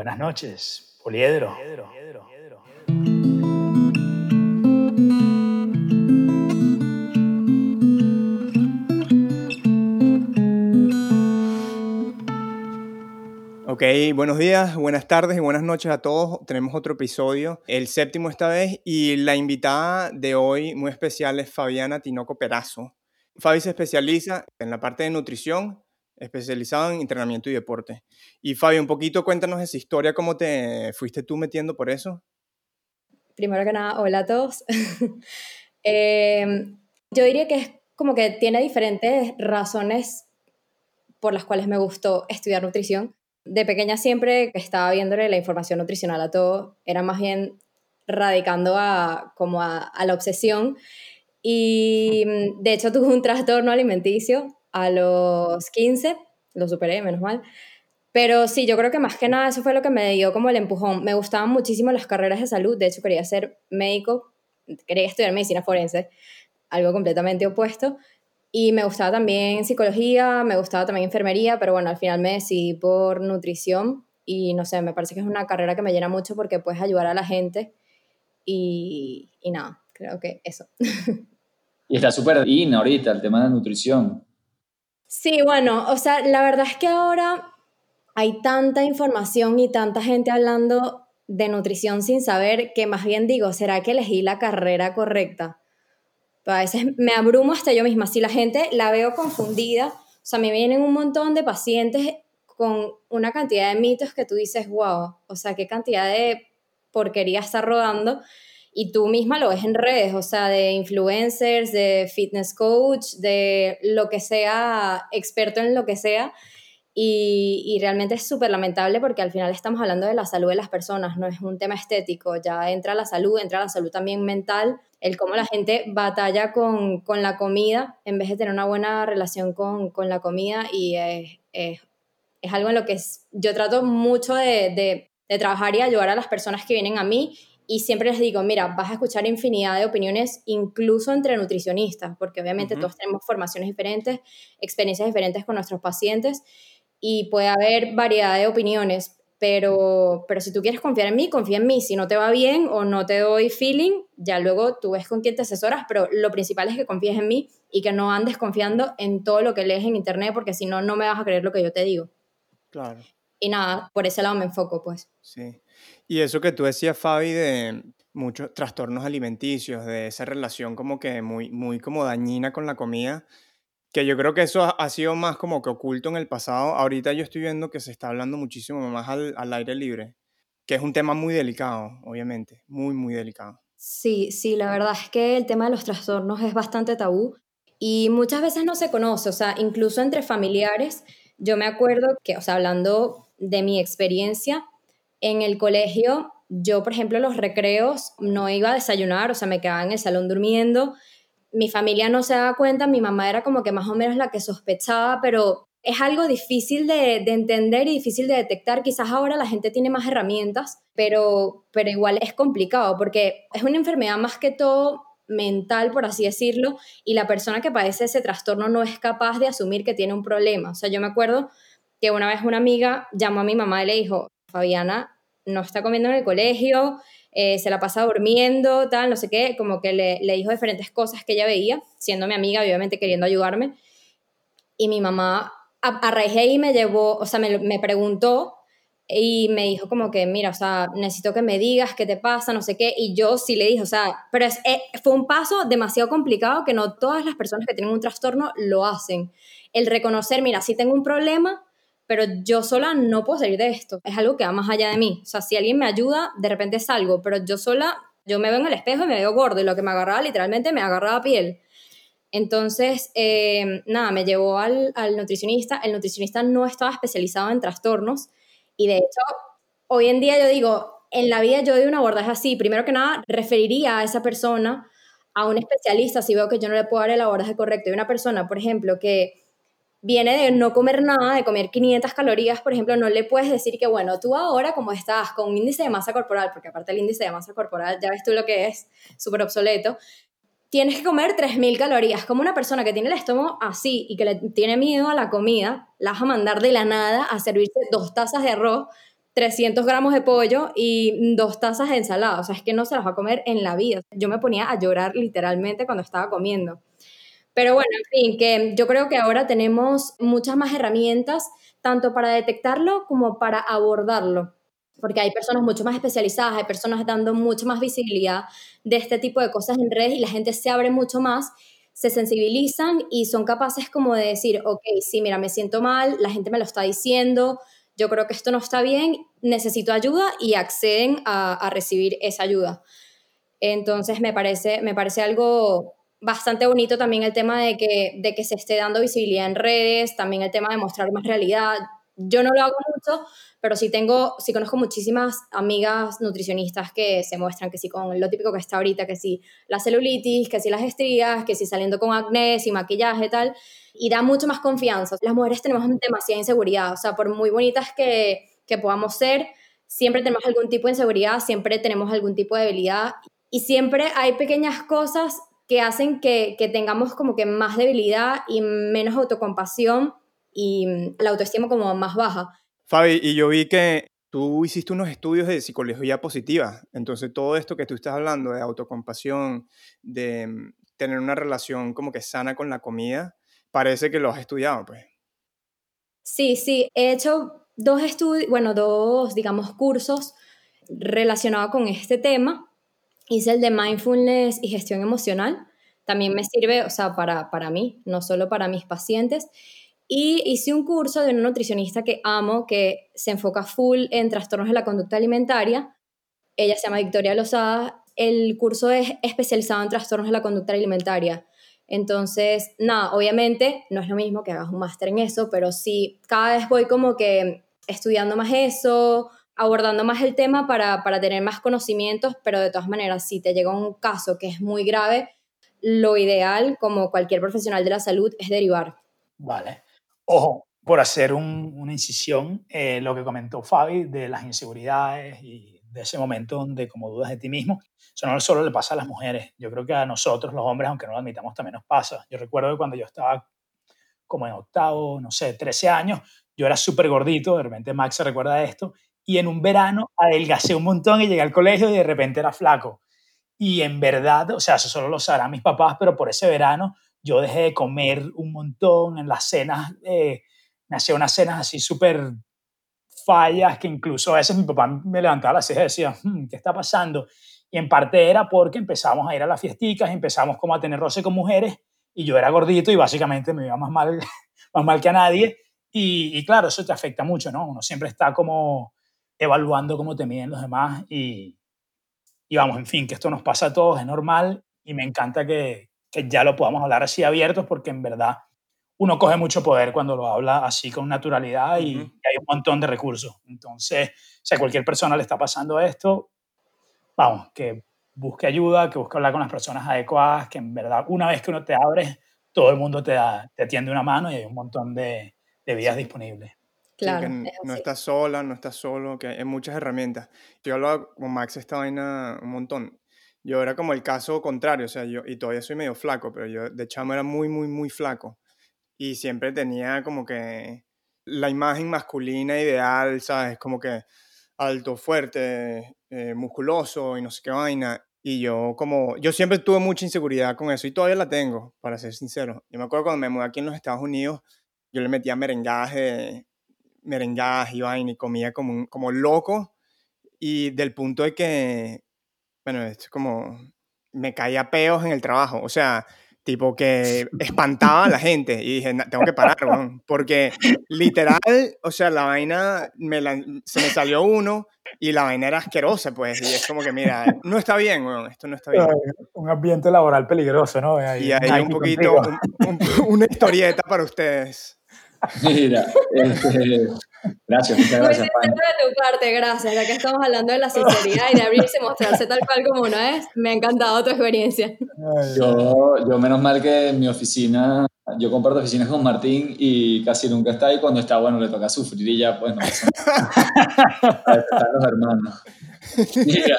Buenas noches, Poliedro. Ok, buenos días, buenas tardes y buenas noches a todos. Tenemos otro episodio, el séptimo esta vez, y la invitada de hoy muy especial es Fabiana Tinoco Perazo. Fabi se especializa en la parte de nutrición, especializado en entrenamiento y deporte. Y Fabi, un poquito cuéntanos esa historia, cómo te fuiste tú metiendo por eso. Primero que nada, hola a todos. Em, yo diría que es como que tiene diferentes razones por las cuales me gustó estudiar nutrición de pequeña siempre estaba viéndole la información nutricional a todo, era más bien radicando a, como a, la obsesión. Y mm, de hecho tuve un trastorno alimenticio a los 15, lo superé, menos mal. Pero sí, yo creo que más que nada eso fue lo que me dio como el empujón. Me gustaban muchísimo las carreras de salud, de hecho quería ser médico, quería estudiar medicina forense, algo completamente opuesto. Y me gustaba también psicología, me gustaba también enfermería, pero bueno, al final me decidí por nutrición y no sé, me parece que es una carrera que me llena mucho porque puedes ayudar a la gente y, y nada, creo que eso. Y está súper in ahorita el tema de nutrición. Sí, bueno, o sea, la verdad es que ahora hay tanta información y tanta gente hablando de nutrición sin saber que más bien digo, ¿será que elegí la carrera correcta? a veces me abrumo hasta yo misma. Si la gente la veo confundida, o sea, me vienen un montón de pacientes con una cantidad de mitos que tú dices, wow, o sea, qué cantidad de porquería está rodando. Y tú misma lo ves en redes, o sea, de influencers, de fitness coach, de lo que sea, experto en lo que sea. Y, y, realmente es súper lamentable porque al final estamos hablando de la salud de las personas, no es un tema estético, ya entra la salud, entra la salud también mental, el cómo la gente batalla con, con la comida en vez de tener una buena relación con, con la comida y es, es, es, algo en lo que yo trato mucho de, de, de trabajar y ayudar a las personas que vienen a mí y siempre les digo, mira, vas a escuchar infinidad de opiniones, incluso entre nutricionistas, porque obviamente todos tenemos formaciones diferentes, experiencias diferentes con nuestros pacientes y puede haber variedad de opiniones, pero, pero si tú quieres confiar en mí, confía en mí. Si no te va bien o no te doy feeling, ya luego tú ves con quién te asesoras, pero lo principal es que confíes en mí y que no andes confiando en todo lo que lees en internet, porque si no, no me vas a creer lo que yo te digo. Claro. Y nada, por ese lado me enfoco, pues. Sí. Y eso que tú decías, Fabi, de muchos trastornos alimenticios, de esa relación como que muy, muy como dañina con la comida, que yo creo que eso ha, sido más como que oculto en el pasado. Ahorita yo estoy viendo que se está hablando muchísimo más al, al aire libre, que es un tema muy delicado, obviamente, muy, muy delicado. Sí, sí, la verdad es que el tema de los trastornos es bastante tabú y muchas veces no se conoce, o sea, incluso entre familiares. Yo me acuerdo que, o sea, hablando de mi experiencia, en el colegio, yo, por ejemplo, los recreos no iba a desayunar, o sea, me quedaba en el salón durmiendo mi familia no se daba cuenta, mi mamá era como que más o menos la que sospechaba, pero es algo difícil de, entender y difícil de detectar. Quizás ahora la gente tiene más herramientas, pero, pero igual es complicado porque es una enfermedad más que todo mental, por así decirlo, y la persona que padece ese trastorno no es capaz de asumir que tiene un problema. O sea, yo me acuerdo que una vez una amiga llamó a mi mamá y le dijo, Fabiana no está comiendo en el colegio, eh, se la pasa durmiendo, tal, no sé qué, como que le, le, dijo diferentes cosas que ella veía, siendo mi amiga, obviamente queriendo ayudarme. Y mi mamá a, raíz de ahí me llevó, o sea, me, me, preguntó y me dijo como que, mira, o sea, necesito que me digas qué te pasa, no sé qué, y yo sí le dije, o sea, pero es, eh, fue un paso demasiado complicado que no todas las personas que tienen un trastorno lo hacen. El reconocer, mira, si tengo un problema, pero yo sola no puedo salir de esto. Es algo que va más allá de mí. O sea, si alguien me ayuda, de repente salgo, pero yo sola, yo me veo en el espejo y me veo gordo y lo que me agarraba literalmente me agarraba piel. Entonces, eh, nada, me llevó al, al nutricionista. El nutricionista no estaba especializado en trastornos y de hecho, hoy en día yo digo, en la vida yo doy un abordaje así. Primero que nada, referiría a esa persona a un especialista si veo que yo no le puedo dar el abordaje correcto. Y una persona, por ejemplo, que viene de no comer nada, de comer 500 calorías, por ejemplo, no le puedes decir que, bueno, tú ahora como estás con un índice de masa corporal, porque aparte el índice de masa corporal, ya ves tú lo que es, súper obsoleto, tienes que comer 3.000 calorías. Como una persona que tiene el estómago así y que le tiene miedo a la comida, la vas a mandar de la nada a servirte dos tazas de arroz, 300 gramos de pollo y dos tazas de ensalada. O sea, es que no se las va a comer en la vida. Yo me ponía a llorar literalmente cuando estaba comiendo. Pero bueno, en fin, que yo creo que ahora tenemos muchas más herramientas, tanto para detectarlo como para abordarlo. Porque hay personas mucho más especializadas, hay personas dando mucho más visibilidad de este tipo de cosas en redes y la gente se abre mucho más se sensibilizan y son capaces como de decir, ok, sí, mira, me siento mal, la gente me lo está diciendo, yo creo que esto no está bien, necesito ayuda y acceden a, recibir esa ayuda. Entonces me parece, me parece algo bastante bonito también el tema de que, de que se esté dando visibilidad en redes, también el tema de mostrar más realidad. Yo no lo hago mucho, pero sí tengo, sí conozco muchísimas amigas nutricionistas que se muestran que sí con lo típico que está ahorita, que sí la celulitis, que sí las estrías, que sí saliendo con acné, y maquillaje tal, y da mucho más confianza. Las mujeres tenemos demasiada inseguridad, o sea, por muy bonitas que, que podamos ser, siempre tenemos algún tipo de inseguridad, siempre tenemos algún tipo de debilidad y siempre hay pequeñas cosas que hacen que, que tengamos como que más debilidad y menos autocompasión y la autoestima como más baja. Fabi, y yo vi que tú hiciste unos estudios de psicología positiva, entonces todo esto que tú estás hablando de autocompasión, de mm, tener una relación como que sana con la comida, parece que lo has estudiado, pues. Sí, sí, he hecho dos estudios, bueno, dos, digamos, cursos relacionados con este tema. Hice el de mindfulness y gestión emocional. También me sirve, o sea, para, para mí, no solo para mis pacientes. Y hice un curso de una nutricionista que amo, que se enfoca full en trastornos de la conducta alimentaria. Ella se llama Victoria Lozada. El curso es especializado en trastornos de la conducta alimentaria. Entonces, nada, obviamente no es lo mismo que hagas un máster en eso, pero sí, cada vez voy como que estudiando más eso, abordando más el tema para, para tener más conocimientos, pero de todas maneras, si te llega un caso que es muy grave, lo ideal, como cualquier profesional de la salud, es derivar. Vale. Ojo, por hacer una incisión, eh, lo que comentó Fabi de las inseguridades y de ese momento donde como dudas de ti mismo, eso no solo le pasa a las mujeres, yo creo que a nosotros los hombres, aunque no lo admitamos, también nos pasa. Yo recuerdo que cuando yo estaba como en octavo, no sé, 13 años, yo era súper gordito, de repente Max se recuerda esto, y en un verano adelgacé un montón y llegué al colegio y de repente era flaco. Y en verdad, o sea, eso solo lo sabrán mis papás, pero por ese verano yo dejé de comer un montón en las cenas, eh, me hacía unas cenas así súper fallas que incluso a veces mi papá me levantaba la ceja y decía, hmm, ¿qué está pasando? Y en parte era porque empezamos a ir a las fiesticas, empezamos como a tener roce con mujeres y yo era gordito y básicamente me iba más mal, más mal que a nadie. Y, y, claro, eso te afecta mucho, ¿no? Uno siempre está como evaluando cómo te miden los demás y, y vamos, en fin, que esto nos pasa a todos, es normal y me encanta que, que ya lo podamos hablar así abiertos porque en verdad uno coge mucho poder cuando lo habla así con naturalidad y, hay un montón de recursos. Entonces, si a cualquier persona le está pasando esto, vamos, que busque ayuda, que busque hablar con las personas adecuadas, que en verdad una vez que uno te abre, todo el mundo te, da, te tiende una mano y hay un montón de, de vías disponibles. Claro, no estás sola, no estás solo, que hay muchas herramientas. Yo hablaba con Max esta vaina un montón. Yo era como el caso contrario, o sea, yo, y todavía soy medio flaco, pero yo de chamo era muy, muy, muy flaco. Y siempre tenía como que la imagen masculina ideal, ¿sabes? Como que alto, fuerte, eh, musculoso y no sé qué vaina. Y yo como, yo siempre tuve mucha inseguridad con eso y todavía la tengo, para ser sincero. Yo me acuerdo cuando me mudé aquí en los Estados Unidos, yo le metía merengaje, merengaje y vaina y comía como, como loco. Y del punto de que bueno, es como, me caía peos en el trabajo, o sea, tipo que espantaba a la gente y dije, tengo que parar, porque literal, o sea, la vaina, me se me salió uno y la vaina era asquerosa, pues, y es como que, mira, no está bien, esto no está bien. Un ambiente laboral peligroso, ¿no? y hay un poquito, una historieta para ustedes. Mira, este, Gracias, muchas gracias. Muy de tu parte, gracias. Ya que estamos hablando de la sinceridad y de abrirse, mostrarse tal cual como uno es, me ha encantado tu experiencia. Yo, yo menos mal que en mi oficina, yo comparto oficinas con Martín y casi nunca está ahí. Cuando está, bueno, le toca sufrir y ya, pues no Están los hermanos. Mira.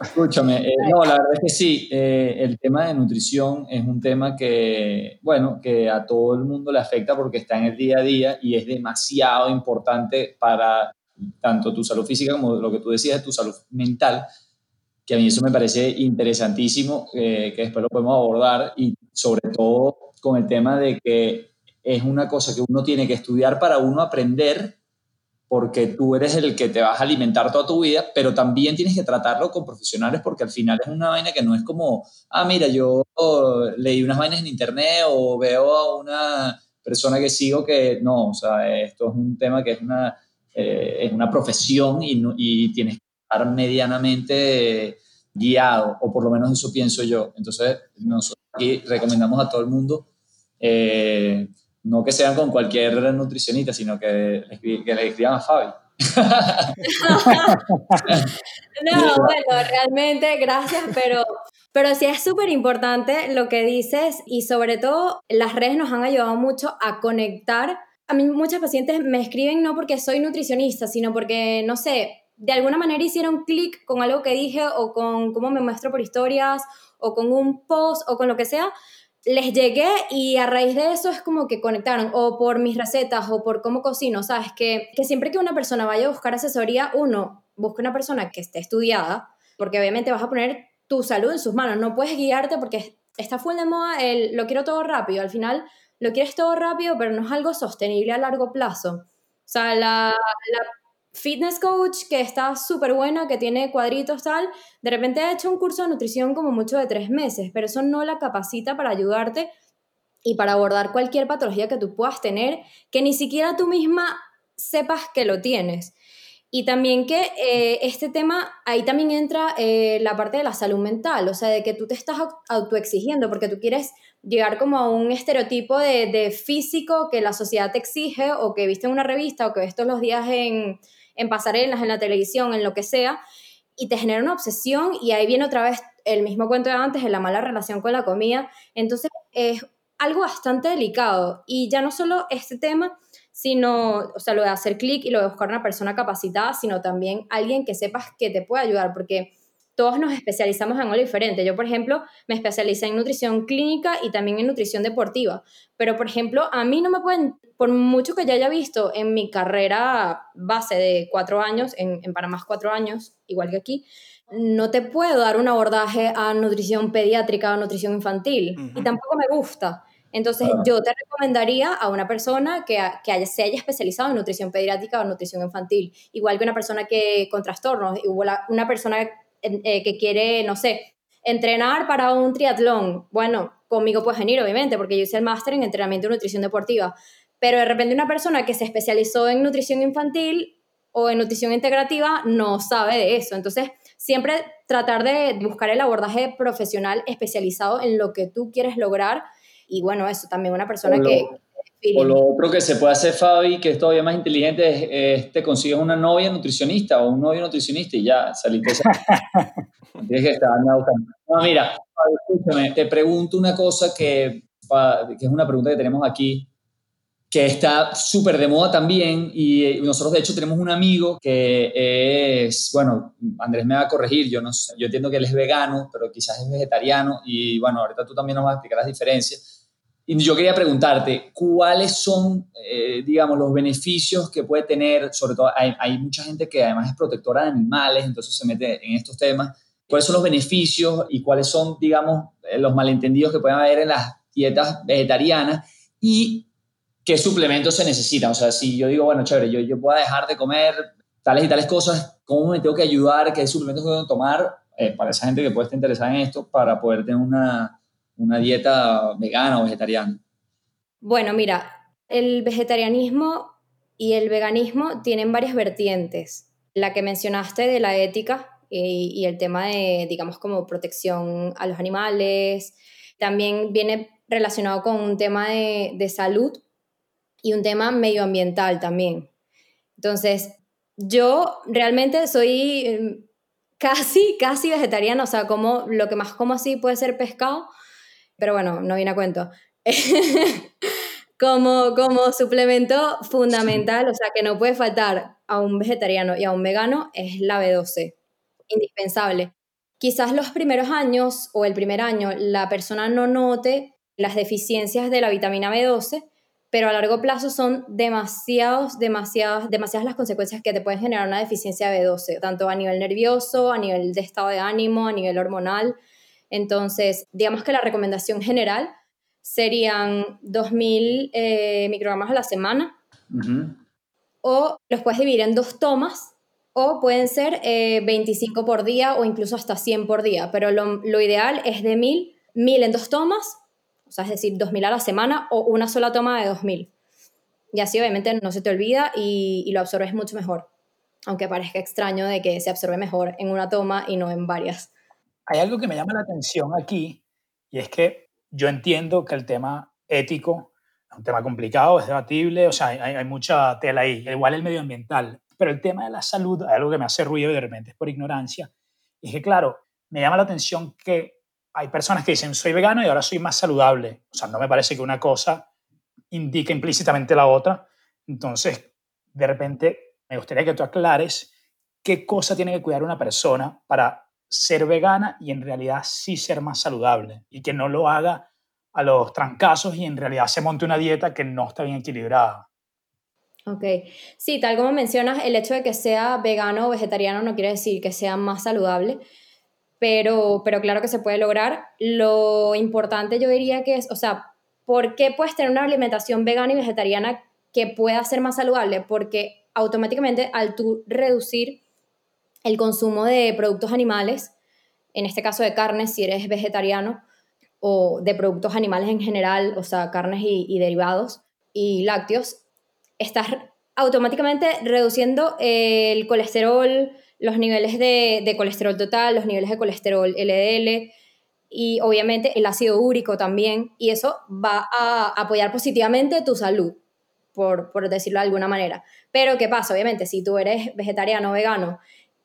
Escúchame, eh, no, la verdad es que sí, eh, el tema de nutrición es un tema que, bueno, que a todo el mundo le afecta porque está en el día a día y es demasiado importante para tanto tu salud física como lo que tú decías, tu salud mental, que a mí eso me parece interesantísimo, eh, que después lo podemos abordar y sobre todo con el tema de que es una cosa que uno tiene que estudiar para uno aprender porque tú eres el que te vas a alimentar toda tu vida, pero también tienes que tratarlo con profesionales porque al final es una vaina que no es como, ah, mira, yo leí unas vainas en internet o veo a una persona que sigo que no, o sea, esto es un tema que es una, eh, es una profesión y, y tienes que estar medianamente guiado, o por lo menos eso pienso yo. Entonces, nosotros aquí recomendamos a todo el mundo eh, no que sean con cualquier nutricionista, sino que, que le escriban a Fabi. no, bueno, realmente gracias, pero, pero sí es súper importante lo que dices y sobre todo las redes nos han ayudado mucho a conectar. A mí muchos pacientes me escriben no porque soy nutricionista, sino porque, no sé, de alguna manera hicieron clic con algo que dije o con cómo me muestro por historias o con un post o con lo que sea les llegué y a raíz de eso es como que conectaron, o por mis recetas, o por cómo cocino, ¿sabes? Que, que siempre que una persona vaya a buscar asesoría, uno, busca una persona que esté estudiada, porque obviamente vas a poner tu salud en sus manos, no puedes guiarte porque está full de moda el lo quiero todo rápido, al final lo quieres todo rápido, pero no es algo sostenible a largo plazo. O sea, la, la fitness coach que está súper buena, que tiene cuadritos tal, de repente ha hecho un curso de nutrición como mucho de tres meses, pero eso no la capacita para ayudarte y para abordar cualquier patología que tú puedas tener, que ni siquiera tú misma sepas que lo tienes. Y también que eh, este tema, ahí también entra eh, la parte de la salud mental, o sea, de que tú te estás autoexigiendo porque tú quieres llegar como a un estereotipo de, de físico que la sociedad te exige o que viste en una revista o que ves todos los días en, en pasarelas, en la televisión, en lo que sea, y te genera una obsesión y ahí viene otra vez el mismo cuento de antes, de la mala relación con la comida. Entonces es algo bastante delicado y ya no solo este tema, sino, o sea, lo de hacer clic y lo de buscar una persona capacitada, sino también alguien que sepas que te puede ayudar, porque todos nos especializamos en algo diferente. Yo, por ejemplo, me especialicé en nutrición clínica y también en nutrición deportiva. Pero, por ejemplo, a mí no me pueden, por mucho que ya haya visto en mi carrera base de cuatro años, en, en Panamá cuatro años, igual que aquí, no te puedo dar un abordaje a nutrición pediátrica o nutrición infantil. Y tampoco me gusta. Entonces, yo te recomendaría a una persona que, que se haya especializado en nutrición pediátrica o nutrición infantil, igual que una persona que con trastornos, igual una persona eh, que quiere, no sé, entrenar para un triatlón, bueno, conmigo puedes venir, obviamente, porque yo hice el máster en entrenamiento y nutrición deportiva. Pero de repente una persona que se especializó en nutrición infantil o en nutrición integrativa no sabe de eso. Entonces, siempre tratar de buscar el abordaje profesional especializado en lo que tú quieres lograr. Y bueno, eso también una persona que o lo otro que se puede hacer, Fabi, que es todavía más inteligente, es, te consigues una novia nutricionista o un novio nutricionista y ya saliste. Tienes que estar buscando. No, mira, escúchame, te pregunto una cosa que, que es una pregunta que tenemos aquí, que está súper de moda también y nosotros de hecho tenemos un amigo que es, bueno, Andrés me va a corregir, yo no sé, yo entiendo que él es vegano, pero quizás es vegetariano y bueno, ahorita tú también nos vas a explicar las diferencias y yo quería preguntarte, ¿cuáles son, eh, digamos, los beneficios que puede tener? Sobre todo, hay, mucha gente que además es protectora de animales, entonces se mete en estos temas. ¿Cuáles son los beneficios y cuáles son, digamos, eh, los malentendidos que pueden haber en las dietas vegetarianas? Y qué suplementos se necesitan. O sea, si yo digo, bueno, chévere, yo, yo puedo dejar de comer tales y tales cosas, ¿cómo me tengo que ayudar? ¿Qué suplementos puedo tomar eh, para esa gente que puede estar interesada en esto para poder tener una, una dieta vegana o vegetariana? Bueno, mira, el vegetarianismo y el veganismo tienen varias vertientes. La que mencionaste de la ética y, el tema de, digamos, como protección a los animales, también viene relacionado con un tema de, salud y un tema medioambiental también. Entonces, yo realmente soy em, casi, casi vegetariana, o sea, como lo que más como así puede ser pescado, pero bueno, no viene a cuento. como, como suplemento fundamental, o sea, que no puede faltar a un vegetariano y a un vegano, es la B12, indispensable. quizás los primeros años o el primer año la persona no note las deficiencias de la vitamina B12, pero a largo plazo son demasiados, demasiadas, demasiadas las consecuencias que te pueden generar una deficiencia de B12, tanto a nivel nervioso, a nivel de estado de ánimo, a nivel hormonal. Entonces, digamos que la recomendación general serían 2.000 eh, microgramos a la semana, o los puedes dividir en dos tomas, o pueden ser 25 eh, por día o incluso hasta 100 por día, pero lo, lo ideal es de 1.000, 1.000 en dos tomas o sea, es decir, 2.000 a la semana o una sola toma de 2.000. Y así obviamente no se te olvida y, lo absorbes mucho mejor, aunque parezca extraño de que se absorbe mejor en una toma y no en varias. Hay algo que me llama la atención aquí y es que yo entiendo que el tema ético es un tema complicado, es debatible, o sea, hay, hay mucha tela ahí, igual el medioambiental, pero el tema de la salud, hay algo que me hace ruido y de repente es por ignorancia, y es que claro, me llama la atención que hay personas que dicen soy vegano y ahora soy más saludable. O sea, no me parece que una cosa indique implícitamente la otra. Entonces, de repente, me gustaría que tú aclares qué cosa tiene que cuidar una persona para ser vegana y en realidad sí ser más saludable y que no lo haga a los trancazos y en realidad se monte una dieta que no está bien equilibrada. Ok, sí, tal como mencionas, el hecho de que sea vegano o vegetariano no quiere decir que sea más saludable pero, pero claro que se puede lograr. Lo importante yo diría que es, o sea, ¿por qué puedes tener una alimentación vegana y vegetariana que pueda ser más saludable? Porque automáticamente al tú reducir el consumo de productos animales, en este caso de carnes, si eres vegetariano, o de productos animales en general, o sea, carnes y, derivados y lácteos, estás automáticamente reduciendo el colesterol, los niveles de, colesterol total, los niveles de colesterol LDL y obviamente el ácido úrico también, y eso va a apoyar positivamente tu salud, por, por decirlo de alguna manera. Pero ¿qué pasa? Obviamente, si tú eres vegetariano o vegano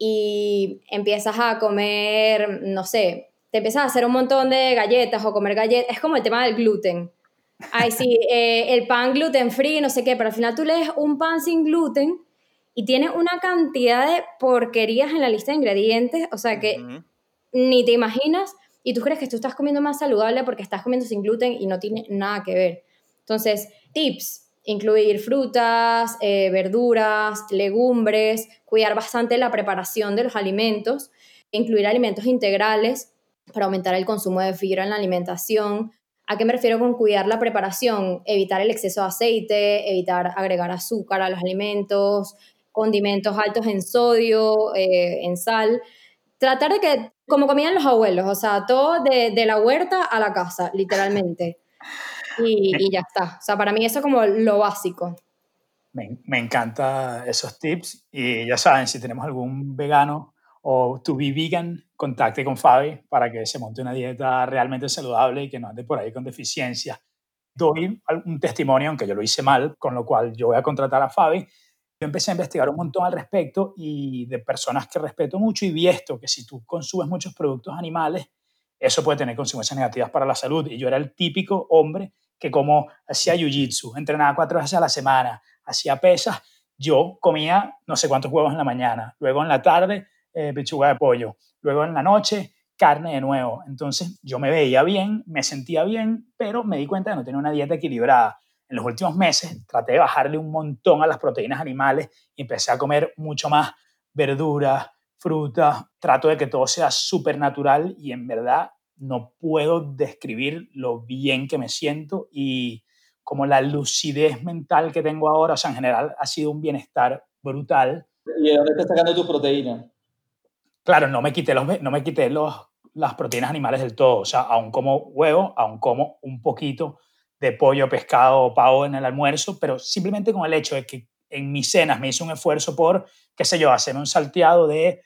y empiezas a comer, no sé, te empiezas a hacer un montón de galletas o comer galletas, es como el tema del gluten. Ay, sí, eh, el pan gluten free, no sé qué, pero al final tú lees un pan sin gluten y tiene una cantidad de porquerías en la lista de ingredientes, o sea que ni te imaginas y tú crees que tú estás comiendo más saludable porque estás comiendo sin gluten y no tiene nada que ver. Entonces, tips, incluir frutas, eh, verduras, legumbres, cuidar bastante la preparación de los alimentos, incluir alimentos integrales para aumentar el consumo de fibra en la alimentación. ¿A qué me refiero con cuidar la preparación? Evitar el exceso de aceite, evitar agregar azúcar a los alimentos, condimentos altos en sodio, eh, en sal. Tratar de que, como comían los abuelos, o sea, todo de, de la huerta a la casa, literalmente. Y, y, ya está. O sea, para mí eso es como lo básico. Me, me encanta esos tips y ya saben, si tenemos algún vegano o to be vegan, contacte con Fabi para que se monte una dieta realmente saludable y que no ande por ahí con deficiencias. Doy un testimonio, aunque yo lo hice mal, con lo cual yo voy a contratar a Fabi yo empecé a investigar un montón al respecto y de personas que respeto mucho y vi esto, que si tú consumes muchos productos animales, eso puede tener consecuencias negativas para la salud. Y yo era el típico hombre que como hacía jiu-jitsu, entrenaba cuatro veces a la semana, hacía pesas, yo comía no sé cuántos huevos en la mañana, luego en la tarde eh, pechuga de pollo, luego en la noche carne de nuevo. Entonces yo me veía bien, me sentía bien, pero me di cuenta de no tener una dieta equilibrada en los últimos meses traté de bajarle un montón a las proteínas animales y empecé a comer mucho más verduras, frutas, trato de que todo sea súper natural y en verdad no puedo describir lo bien que me siento y como la lucidez mental que tengo ahora, o sea, en general ha sido un bienestar brutal. ¿Y de dónde estás sacando tus proteínas? Claro, no me quité, los, no me quité los, las proteínas animales del todo, o sea, aún como huevo, aún como un poquito de pollo, pescado o pavo en el almuerzo, pero simplemente con el hecho de que en mis cenas me hice un esfuerzo por, qué sé yo, hacer un salteado de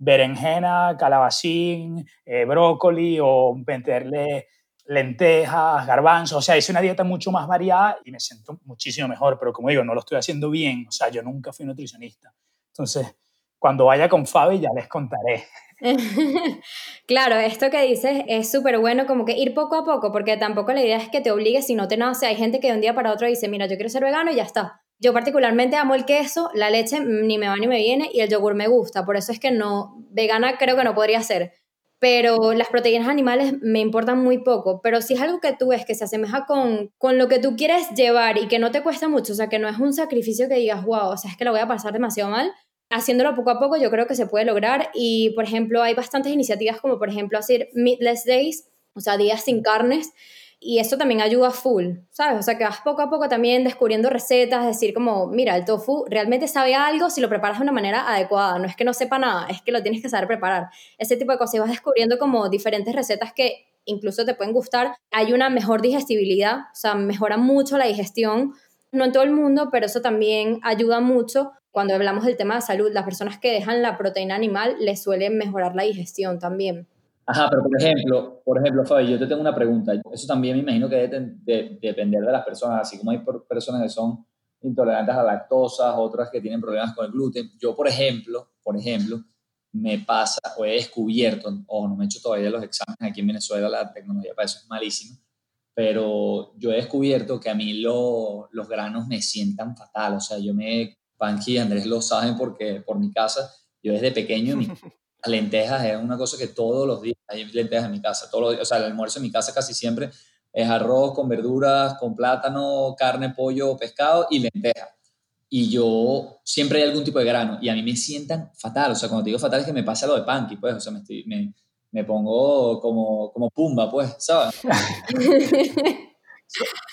berenjena, calabacín, eh, brócoli o meterle lentejas, garbanzos, o sea, hice una dieta mucho más variada y me siento muchísimo mejor, pero como digo, no lo estoy haciendo bien, o sea, yo nunca fui nutricionista. Entonces, cuando vaya con Fabi ya les contaré. claro, esto que dices es súper bueno, como que ir poco a poco, porque tampoco la idea es que te obligues si no te nace. Hay gente que de un día para otro dice, mira, yo quiero ser vegano y ya está. Yo particularmente amo el queso, la leche ni me va ni me viene y el yogur me gusta, por eso es que no, vegana creo que no podría ser. pero las proteínas animales me importan muy poco. Pero si es algo que tú ves que se asemeja con, con lo que tú quieres llevar y que no te cuesta mucho, o sea, que no es un sacrificio que digas, wow, o sea, es que lo voy a pasar demasiado mal, haciéndolo poco a poco yo creo que se puede lograr. Y, por ejemplo, hay bastantes iniciativas como, por ejemplo, hacer Meatless Days, o sea, días sin carnes, y eso también ayuda full, ¿sabes? O sea, que vas poco a poco también descubriendo recetas, decir como, mira, el tofu realmente sabe algo si lo preparas de una manera adecuada, no es que no sepa nada, es que lo tienes que saber preparar. Ese tipo de cosas, y vas descubriendo como diferentes recetas que incluso te pueden gustar. Hay una mejor digestibilidad, o sea, mejora mucho la digestión, no en todo el mundo, pero eso también ayuda mucho. Cuando hablamos del tema de salud, las personas que dejan la proteína animal les suele mejorar la digestión también. Ajá, pero por ejemplo, por ejemplo, Fabi, yo te tengo una pregunta. Eso también me imagino que debe de, depender de las personas, así como hay personas que son intolerantes a lactosa, otras que tienen problemas con el gluten. Yo, por ejemplo, por ejemplo, me pasa o he descubierto, o no me he hecho todavía los exámenes aquí en Venezuela, la tecnología para eso es malísima, pero yo he descubierto que a mí lo, los granos me sientan fatal. O sea, yo me, Panqui y Andrés lo saben porque por mi casa, yo desde pequeño, mi, lentejas es una cosa que todos los días hay lentejas en mi casa. Todos los o sea, el almuerzo en mi casa casi siempre es arroz con verduras, con plátano, carne, pollo, pescado y lentejas. Y yo siempre hay algún tipo de grano y a mí me sientan fatal. O sea, cuando te digo fatal es que me pasa lo de panqui, pues. O sea, me, estoy, me, me pongo como, como pumba, pues, ¿sabes?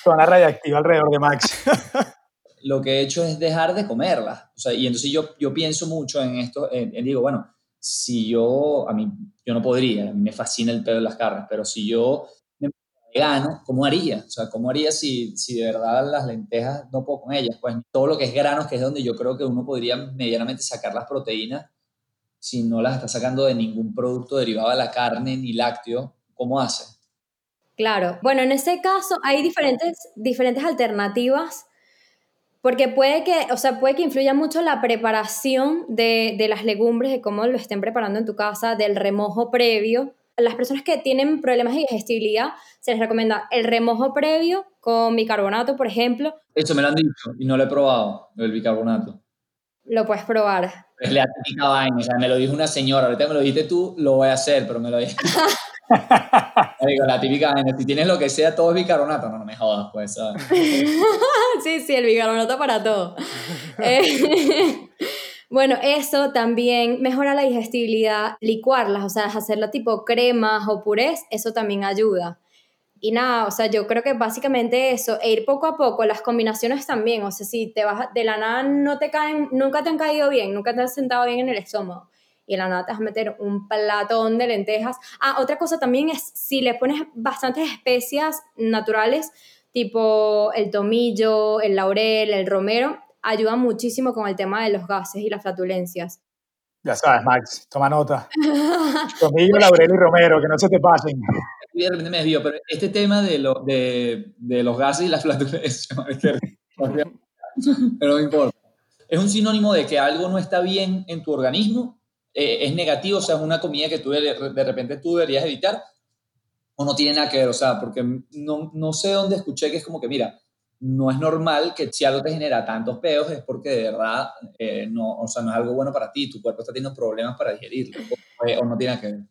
Zona radiactiva alrededor de Max. lo que he hecho es dejar de comerlas. O sea, y entonces yo, yo pienso mucho en esto, en, digo, bueno, si yo, a mí, yo no podría, a mí me fascina el pedo de las carnes, pero si yo me vegano, ¿cómo haría? O sea, ¿cómo haría si, si de verdad las lentejas no puedo con ellas? Pues todo lo que es granos, que es donde yo creo que uno podría medianamente sacar las proteínas, si no las está sacando de ningún producto derivado de la carne ni lácteo, ¿cómo hace? Claro, bueno, en ese caso hay diferentes, diferentes alternativas porque puede que, o sea, puede que influya mucho la preparación de, de, las legumbres, de cómo lo estén preparando en tu casa, del remojo previo. A las personas que tienen problemas de digestibilidad, se les recomienda el remojo previo con bicarbonato, por ejemplo. Eso me lo han dicho y no lo he probado, el bicarbonato. Lo puedes probar. Es la típica vaina, o sea, me lo dijo una señora, ahorita me lo dijiste tú, lo voy a hacer, pero me lo dijiste. Digo, la típica, si tienes lo que sea, todo es bicarbonato. No, no me jodas, pues. sí, sí, el bicarbonato para todo. Eh, bueno, eso también mejora la digestibilidad, licuarlas, o sea, hacerla tipo cremas o purés, eso también ayuda. Y nada, o sea, yo creo que básicamente eso, e ir poco a poco, las combinaciones también, o sea, si te vas de la nada, no te caen, nunca te han caído bien, nunca te has sentado bien en el estómago y en la nada te vas a meter un platón de lentejas. Ah, otra cosa también es si le pones bastantes especias naturales, tipo el tomillo, el laurel, el romero, ayuda muchísimo con el tema de los gases y las flatulencias. Ya sabes, Max, toma nota. tomillo, laurel y romero, que no se te pasen. De repente me desvío, pero este tema de, lo, de, de los gases y las flatulencias, pero no importa. ¿Es un sinónimo de que algo no está bien en tu organismo eh, es negativo, o sea, es una comida que tú de, repente tú deberías evitar, o no tiene nada que ver, o sea, porque no, no sé dónde escuché que es como que, mira, no es normal que si algo te genera tantos peos es porque de verdad eh, no, o sea, no es algo bueno para ti, tu cuerpo está teniendo problemas para digerirlo, o, o no tiene nada que ver.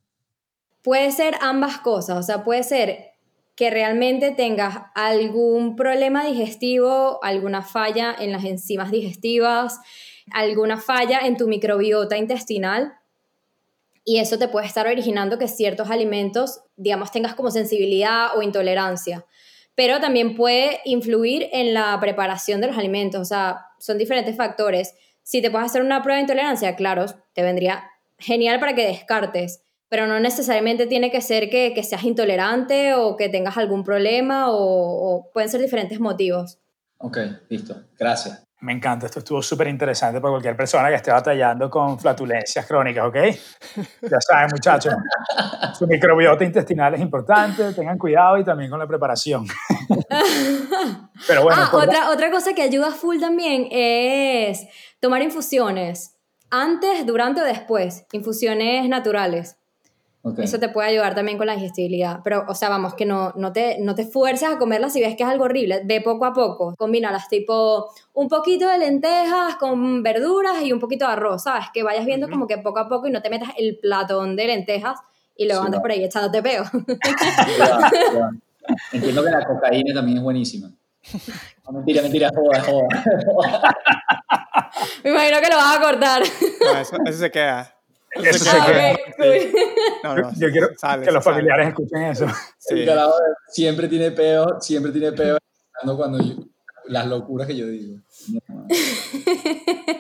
Puede ser ambas cosas, o sea, puede ser que realmente tengas algún problema digestivo, alguna falla en las enzimas digestivas, alguna falla en tu microbiota intestinal y eso te puede estar originando que ciertos alimentos, digamos, tengas como sensibilidad o intolerancia. Pero también puede influir en la preparación de los alimentos, o sea, son diferentes factores. Si te puedes hacer una prueba de intolerancia, claro, te vendría genial para que descartes, pero no necesariamente tiene que ser que, seas intolerante o que tengas algún problema o, o pueden ser diferentes motivos. Ok, listo. Gracias. Me encanta, esto estuvo súper interesante para cualquier persona que esté batallando con flatulencias crónicas, ¿ok? Ya saben, muchachos, su microbiota intestinal es importante, tengan cuidado y también con la preparación. Pero bueno. Ah, otra, otra cosa que ayuda full también es tomar infusiones, antes, durante o después, infusiones naturales. Eso te puede ayudar también con la digestibilidad. Pero, o sea, vamos, que no, no, te, no te fuerces a comerlas si ves que es algo horrible. Ve poco a poco. Combínalas tipo un poquito de lentejas con verduras y un poquito de arroz, ¿sabes? Que vayas viendo como que poco a poco y no te metas el platón de lentejas y luego Sí, andas va. por ahí echándote peo. Ya, ya. Entiendo que la cocaína también es buenísima. No, mentira, mentira, joda, joda. Me imagino que lo vas a cortar. No, eso, eso se queda. Eso se queda. cool. No, no, Yo quiero sale, que los sale. familiares escuchen eso. Sí. El carajo siempre tiene peo, siempre tiene peo cuando yo, las locuras que yo digo.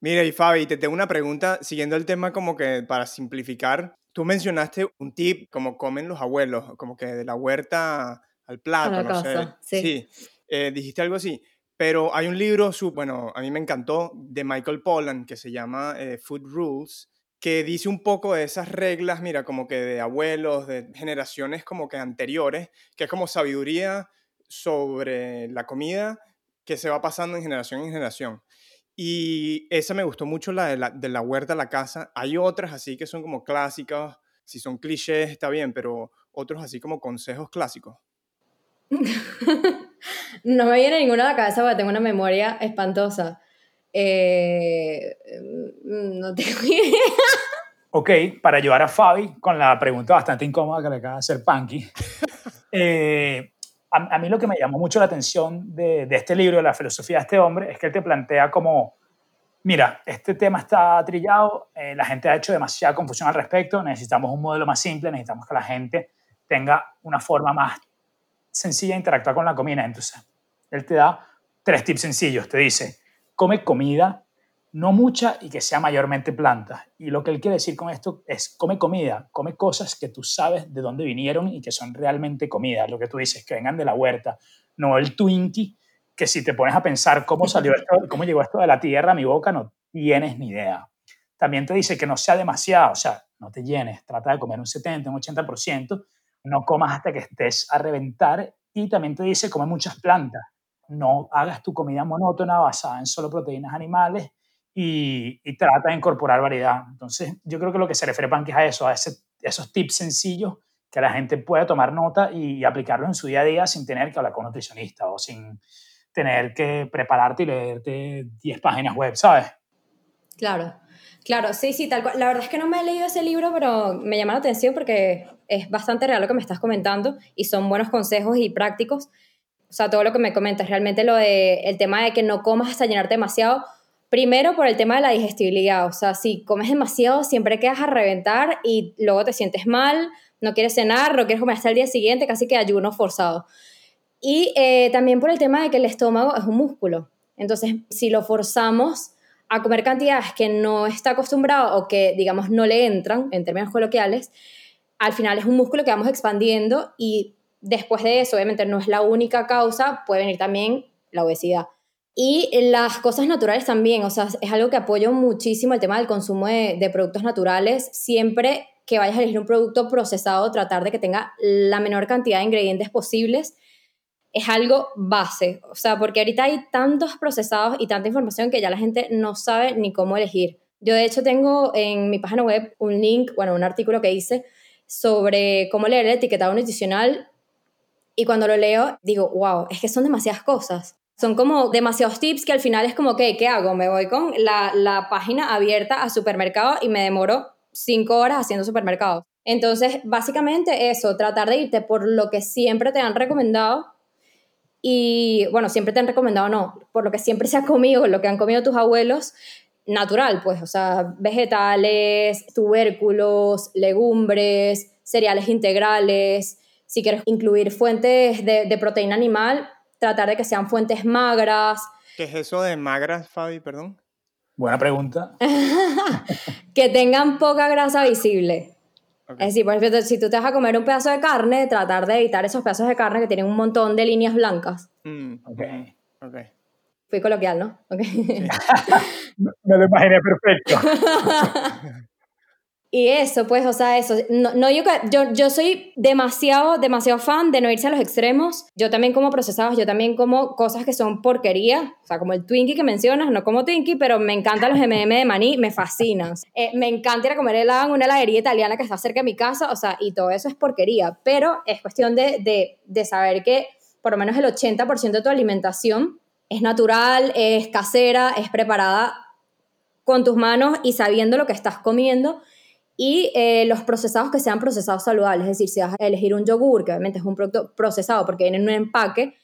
Mira, y Fabi, te tengo una pregunta, siguiendo el tema como que para simplificar, tú mencionaste un tip como comen los abuelos, como que de la huerta al plato, la no sé. casa, sí. eh, dijiste algo así, pero hay un libro, su- bueno, a mí me encantó, de Michael Pollan, que se llama eh, Food Rules, que dice un poco de esas reglas, mira, como que de abuelos, de generaciones como que anteriores, que es como sabiduría sobre la comida que se va pasando en generación en generación. Y esa me gustó mucho, la de la, huerta a la casa. Hay otras así que son como clásicas, si son clichés está bien, pero otros así como consejos clásicos. No me viene ninguna a la cabeza porque tengo una memoria espantosa. Eh, mm, no tengo idea. Ok, para ayudar a Fabi con la pregunta bastante incómoda que le acaba de hacer Panky. eh, a, a mí lo que me llamó mucho la atención de, de este libro, de la filosofía de este hombre, es que él te plantea como, mira, este tema está trillado, eh, la gente ha hecho demasiada confusión al respecto, necesitamos un modelo más simple, necesitamos que la gente tenga una forma más sencilla de interactuar con la comida. Entonces, él te da tres tips sencillos. Te dice, come comida, no mucha y que sea mayormente planta. Y lo que él quiere decir con esto es, come comida, come cosas que tú sabes de dónde vinieron y que son realmente comida. Lo que tú dices, que vengan de la huerta, no el Twinkie, que si te pones a pensar cómo salió esto, cómo llegó esto de la tierra a mi boca, no tienes ni idea. También te dice que no sea demasiado, o sea, no te llenes, trata de comer un 70, un 80%, no comas hasta que estés a reventar y también te dice come muchas plantas, no hagas tu comida monótona basada en solo proteínas animales y, y trata de incorporar variedad. Entonces, yo creo que lo que se refiere Panky es a eso, a esos tips sencillos que la gente pueda tomar nota y aplicarlos en su día a día sin tener que hablar con un nutricionista o sin tener que prepararte y leerte 10 páginas web, ¿sabes? Claro, claro, sí, sí, tal cual. La verdad es que no me he leído ese libro, pero me llama la atención porque es bastante real lo que me estás comentando y son buenos consejos y prácticos. O sea, todo lo que me comentas, realmente lo de el tema de que no comas hasta llenarte demasiado. Primero por el tema de la digestibilidad, o sea, si comes demasiado siempre quedas a reventar y luego te sientes mal, no quieres cenar, no quieres comer hasta el día siguiente, casi que ayuno forzado. Y eh, también por el tema de que el estómago es un músculo. Entonces, si lo forzamos a comer cantidades que no está acostumbrado o que, digamos, no le entran, en términos coloquiales, al final es un músculo que vamos expandiendo y después de eso, obviamente no es la única causa, puede venir también la obesidad. Y las cosas naturales también, o sea, es algo que apoyo muchísimo el tema del consumo de, productos naturales. Siempre que vayas a elegir un producto procesado, tratar de que tenga la menor cantidad de ingredientes posibles es algo base, o sea, porque ahorita hay tantos procesados y tanta información que ya la gente no sabe ni cómo elegir. Yo de hecho tengo en mi página web un link, bueno, un artículo que hice sobre cómo leer el etiquetado nutricional y cuando lo leo digo, wow, es que son demasiadas cosas. Son como demasiados tips que al final es como, que ¿qué hago? Me voy con la, la página abierta a supermercado y me demoro cinco horas haciendo supermercados. Entonces, básicamente eso, tratar de irte por lo que siempre te han recomendado y, bueno, siempre te han recomendado, no, por lo que siempre se ha comido, lo que han comido tus abuelos, natural, pues, o sea, vegetales, tubérculos, legumbres, cereales integrales. Si quieres incluir fuentes de, de proteína animal, tratar de que sean fuentes magras, ¿Qué es eso de magras, Fabi, perdón? Buena pregunta. que tengan poca grasa visible. Ok. Es decir, por ejemplo, si tú te vas a comer un pedazo de carne, tratar de evitar esos pedazos de carne que tienen un montón de líneas blancas. Mm, Ok. ok. Fui coloquial, ¿no? Ok. Me lo imaginé perfecto. Y eso, pues, o sea, eso. No, no yo, yo, yo soy demasiado, demasiado fan de no irse a los extremos. Yo también como procesados, yo también como cosas que son porquería. O sea, como el Twinkie que mencionas, no como Twinkie, pero me encantan los M&M de maní, me fascinan. Eh, me encanta ir a comer helado en una heladería italiana que está cerca de mi casa, o sea, y todo eso es porquería. Pero es cuestión de, de, de saber que por lo menos el 80% de tu alimentación es natural, es casera, es preparada con tus manos y sabiendo lo que estás comiendo y eh, los procesados que sean procesados saludables, es decir, si vas a elegir un yogur, que obviamente es un producto procesado porque viene en un empaque,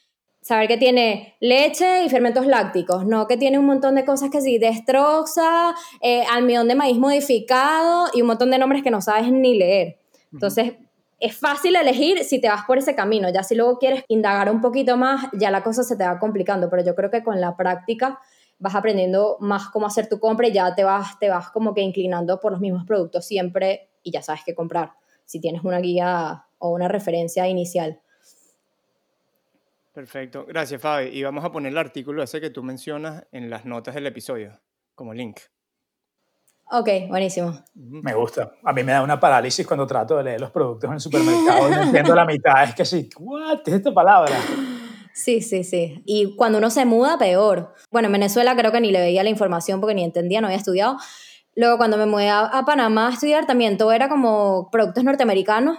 saber que tiene leche y fermentos lácticos, no que tiene un montón de cosas que sí, destroza, eh, almidón de maíz modificado y un montón de nombres que no sabes ni leer. Entonces, es fácil elegir si te vas por ese camino, ya si luego quieres indagar un poquito más, ya la cosa se te va complicando, pero yo creo que con la práctica vas aprendiendo más cómo hacer tu compra y ya te vas, te vas como que inclinando por los mismos productos siempre y ya sabes qué comprar, si tienes una guía o una referencia inicial. Perfecto, gracias Fabi. Y vamos a poner el artículo ese que tú mencionas en las notas del episodio, como link. Ok, buenísimo. Me gusta. A mí me da una parálisis cuando trato de leer los productos en el supermercado y no entiendo la mitad. Es que sí, ¿what? ¿Qué es esta palabra? Sí, sí, sí. Y cuando uno se muda, peor. Bueno, en Venezuela creo que ni le veía la información porque ni entendía, no había estudiado. Luego cuando me mudé a, Panamá a estudiar también todo era como productos norteamericanos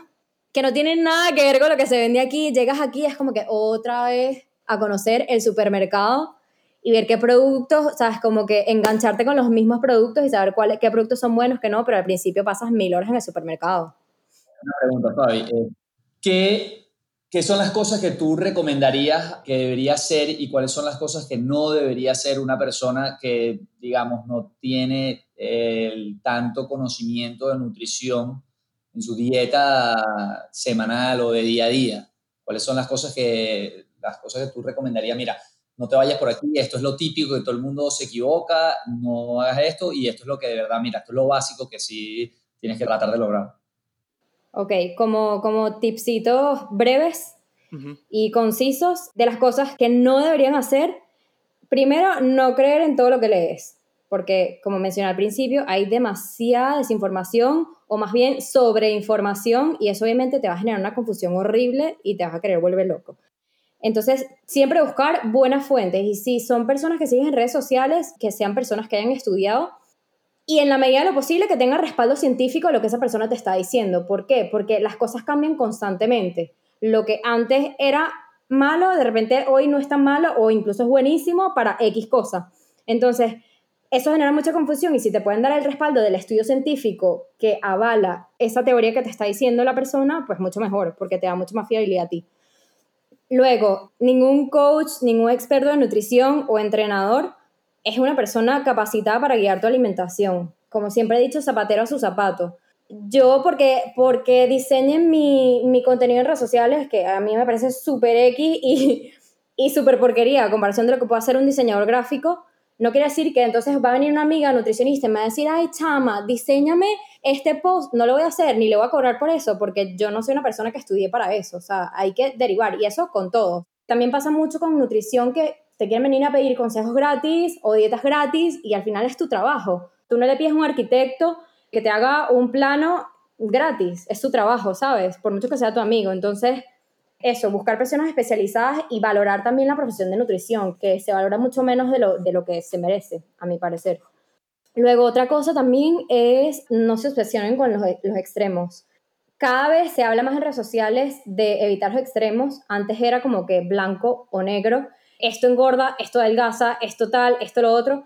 que no tienen nada que ver con lo que se vende aquí. Llegas aquí es como que otra vez a conocer el supermercado y ver qué productos, sabes, como que engancharte con los mismos productos y saber cuáles, qué productos son buenos, qué no, pero al principio pasas mil horas en el supermercado. Una pregunta, Fabi. Eh, ¿qué, ¿Qué son las cosas que tú recomendarías que debería ser y cuáles son las cosas que no debería ser una persona que, digamos, no tiene el tanto conocimiento de nutrición en su dieta semanal o de día a día? ¿Cuáles son las cosas que, las cosas que tú recomendarías? Mira, no te vayas por aquí, esto es lo típico que todo el mundo se equivoca, no hagas esto y esto es lo que de verdad, mira, esto es lo básico que sí tienes que tratar de lograr. Ok, como, como tipsitos breves y concisos de las cosas que no deberían hacer. Primero, no creer en todo lo que lees porque como mencioné al principio, hay demasiada desinformación o más bien sobreinformación y eso obviamente te va a generar una confusión horrible y te vas a querer volver loco. Entonces, siempre buscar buenas fuentes y si son personas que siguen en redes sociales, que sean personas que hayan estudiado y en la medida de lo posible que tengan respaldo científico lo que esa persona te está diciendo. ¿Por qué? Porque las cosas cambian constantemente. Lo que antes era malo, de repente hoy no es tan malo o incluso es buenísimo para X cosa. Entonces, eso genera mucha confusión y si te pueden dar el respaldo del estudio científico que avala esa teoría que te está diciendo la persona, pues mucho mejor, porque te da mucha más fiabilidad a ti. Luego, ningún coach, ningún experto de nutrición o entrenador es una persona capacitada para guiar tu alimentación. Como siempre he dicho, zapatero a su zapato. Yo, porque, porque diseñen mi, mi contenido en redes sociales, que a mí me parece súper X y, y súper porquería a comparación de lo que puede hacer un diseñador gráfico, no quiere decir que entonces va a venir una amiga nutricionista y me va a decir, ay, chama, diseñame este post. No lo voy a hacer ni le voy a cobrar por eso, porque yo no soy una persona que estudie para eso. O sea, hay que derivar. Y eso con todo. También pasa mucho con nutrición que te quieren venir a pedir consejos gratis o dietas gratis y al final es tu trabajo. Tú no le pides a un arquitecto que te haga un plano gratis. Es su trabajo, ¿sabes? Por mucho que sea tu amigo. Entonces, eso, buscar personas especializadas y valorar también la profesión de nutrición, que se valora mucho menos de lo, de lo que se merece, a mi parecer. Luego, otra cosa también es no se obsesionen con los, los extremos. Cada vez se habla más en redes sociales de evitar los extremos. Antes era como que blanco o negro. Esto engorda, esto adelgaza, esto tal, esto lo otro.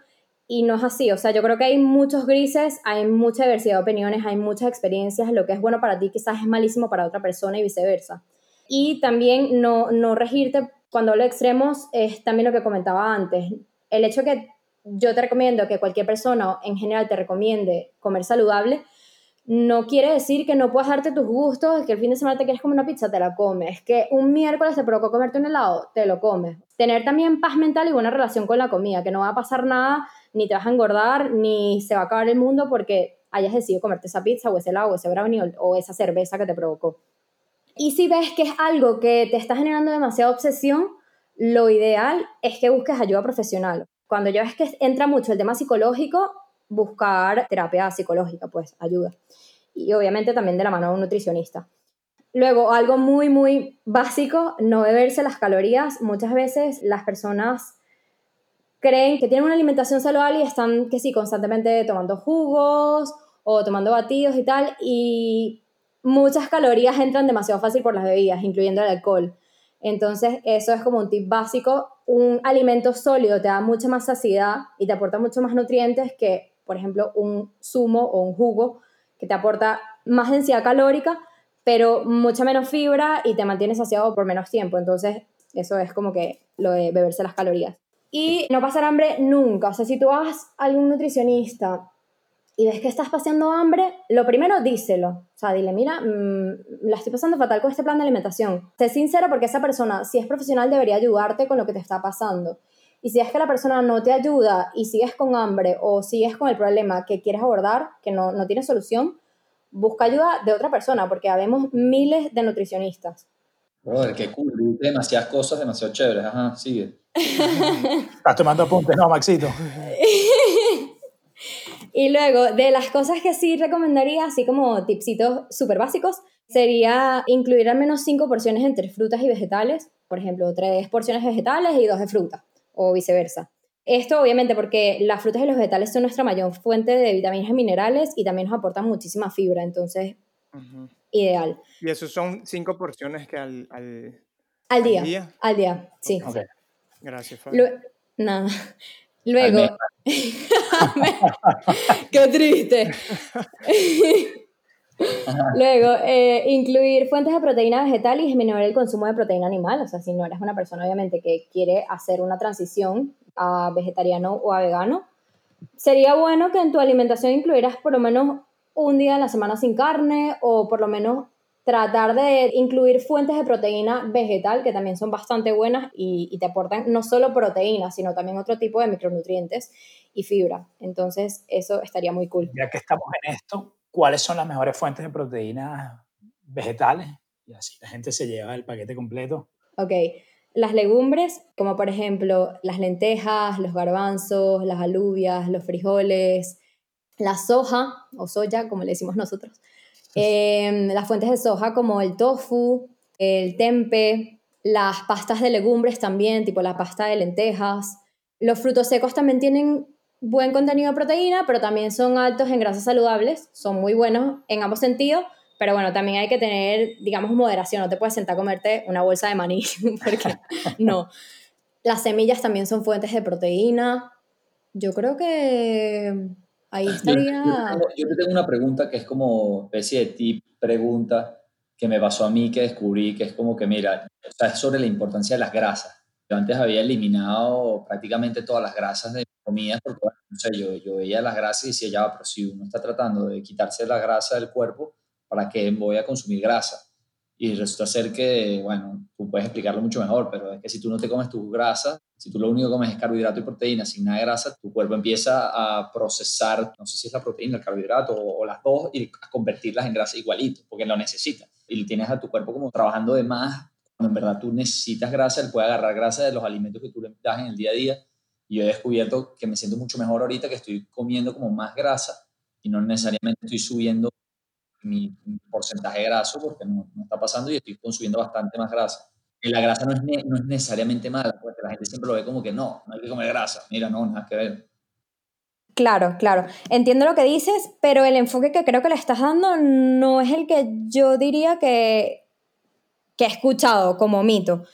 Y no es así. O sea, yo creo que hay muchos grises, hay mucha diversidad de opiniones, hay muchas experiencias. Lo que es bueno para ti quizás es malísimo para otra persona y viceversa y también no, no regirte, cuando hablo de extremos, es también lo que comentaba antes. El hecho que yo te recomiendo que cualquier persona en general te recomiende comer saludable, no quiere decir que no puedas darte tus gustos, que el fin de semana te quieres comer una pizza, te la comes, que un miércoles te provocó comerte un helado, te lo comes. Tener también paz mental y buena relación con la comida, que no va a pasar nada, ni te vas a engordar, ni se va a acabar el mundo porque hayas decidido comerte esa pizza o ese helado o ese brownie o esa cerveza que te provocó. Y si ves que es algo que te está generando demasiada obsesión, lo ideal es que busques ayuda profesional. Cuando ya ves que entra mucho el tema psicológico, buscar terapia psicológica, pues ayuda. Y obviamente también de la mano de un nutricionista. Luego, algo muy, muy básico, no beberse las calorías. Muchas veces las personas creen que tienen una alimentación saludable y están, que sí, constantemente tomando jugos o tomando batidos y tal, y muchas calorías entran demasiado fácil por las bebidas, incluyendo el alcohol. Entonces, eso es como un tip básico. Un alimento sólido te da mucha más saciedad y te aporta mucho más nutrientes que, por ejemplo, un zumo o un jugo que te aporta más densidad calórica, pero mucha menos fibra y te mantiene saciado por menos tiempo. Entonces, eso es como que lo de beberse las calorías. Y no pasar hambre nunca. O sea, si tú vas a algún nutricionista y ves que estás pasando hambre, lo primero díselo. O sea, dile, mira, mm, la estoy pasando fatal con este plan de alimentación. Sé sincera porque esa persona, si es profesional, debería ayudarte con lo que te está pasando. Y si es que la persona no te ayuda y sigues con hambre o sigues con el problema que quieres abordar, que no, no tiene solución, busca ayuda de otra persona, porque habemos miles de nutricionistas. Brother, qué cool, demasiadas cosas demasiado chéveres. Ajá, sigue. Estás tomando apuntes, ¿no, Maxito? y luego, de las cosas que sí recomendaría, así como tipsitos súper básicos, sería incluir al menos cinco porciones entre frutas y vegetales. Por ejemplo, tres porciones vegetales y dos de fruta, o viceversa. Esto obviamente porque las frutas y los vegetales son nuestra mayor fuente de vitaminas y minerales y también nos aportan muchísima fibra, entonces ideal. Y eso son cinco porciones que al, al, al, día, Al día, sí. Gracias, Fabio. nada. Luego, qué triste. Luego, eh, incluir fuentes de proteína vegetal y disminuir el consumo de proteína animal. O sea, si no eres una persona, obviamente, que quiere hacer una transición a vegetariano o a vegano, sería bueno que en tu alimentación incluyeras por lo menos un día en la semana sin carne o por lo menos tratar de incluir fuentes de proteína vegetal que también son bastante buenas y, te aportan no solo proteína, sino también otro tipo de micronutrientes y fibra. Entonces, eso estaría muy cool. Ya que estamos en esto, ¿cuáles son las mejores fuentes de proteínas vegetales? Y así la gente se lleva el paquete completo. Ok, las legumbres, como por ejemplo las lentejas, los garbanzos, las alubias, los frijoles, la soja o soya, como le decimos nosotros, em, las fuentes de soja como el tofu, el tempe, las pastas de legumbres también, tipo la pasta de lentejas. Los frutos secos también tienen buen contenido de proteína, pero también son altos en grasas saludables, son muy buenos en ambos sentidos, pero bueno, también hay que tener, digamos, moderación. No te puedes sentar a comerte una bolsa de maní, porque no. Las semillas también son fuentes de proteína. Yo creo que ahí estaría. Yo, te tengo una pregunta que es como especie de tip, pregunta que me pasó a mí, que descubrí, que es como que, mira, o sea, es sobre la importancia de las grasas. Yo antes había eliminado prácticamente todas las grasas de mi comida, porque, no sé, yo, yo veía las grasas y decía, ya, pero si uno está tratando de quitarse la grasa del cuerpo, ¿para qué voy a consumir grasa? Y resulta ser que, bueno, tú puedes explicarlo mucho mejor, pero es que si tú no te comes tu grasa, si tú lo único que comes es carbohidrato y proteína sin nada de grasa, tu cuerpo empieza a procesar, no sé si es la proteína, el carbohidrato o, las dos, y a convertirlas en grasa igualito, porque lo necesita. Y tienes a tu cuerpo como trabajando de más, cuando en verdad tú necesitas grasa, él puede agarrar grasa de los alimentos que tú le das en el día a día. Y yo he descubierto que me siento mucho mejor ahorita que estoy comiendo como más grasa y no necesariamente estoy subiendo mi, porcentaje graso porque no, no, está pasando y estoy consumiendo bastante más grasa. Y la grasa no es, no es necesariamente mala, porque la gente siempre lo ve como que no, no hay que comer grasa. Mira, no, nada que ver. Claro, claro. Entiendo lo que dices, pero el enfoque que creo que le estás dando no es el que yo diría que, que he escuchado como mito.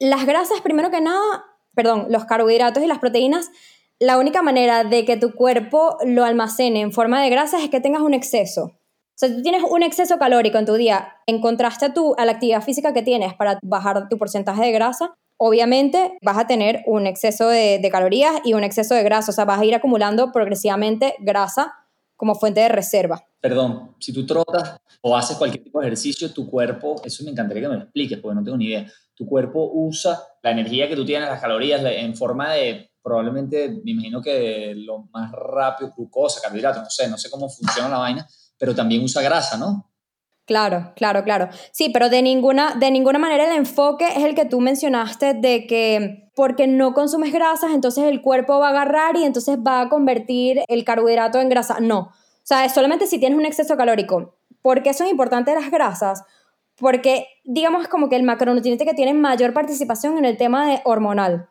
Las grasas, primero que nada, perdón, los carbohidratos y las proteínas, la única manera de que tu cuerpo lo almacene en forma de grasas es que tengas un exceso. O sea, tú tienes un exceso calórico en tu día, en contraste a, a la actividad física que tienes para bajar tu porcentaje de grasa, obviamente vas a tener un exceso de, calorías y un exceso de grasa. O sea, vas a ir acumulando progresivamente grasa como fuente de reserva. Perdón, si tú trotas o haces cualquier tipo de ejercicio, tu cuerpo, eso me encantaría que me lo expliques porque no tengo ni idea, tu cuerpo usa la energía que tú tienes, las calorías, en forma de probablemente, me imagino que lo más rápido, glucosa, carbohidratos, no sé, no sé cómo funciona la vaina, pero también usa grasa, ¿no? Claro, claro, claro. Sí, pero de ninguna, de ninguna manera el enfoque es el que tú mencionaste de que porque no consumes grasas, entonces el cuerpo va a agarrar y entonces va a convertir el carbohidrato en grasa. No. O sea, es solamente si tienes un exceso calórico. ¿Por qué son importantes las grasas? Porque, digamos, como que el macronutriente que tiene mayor participación en el tema de hormonal.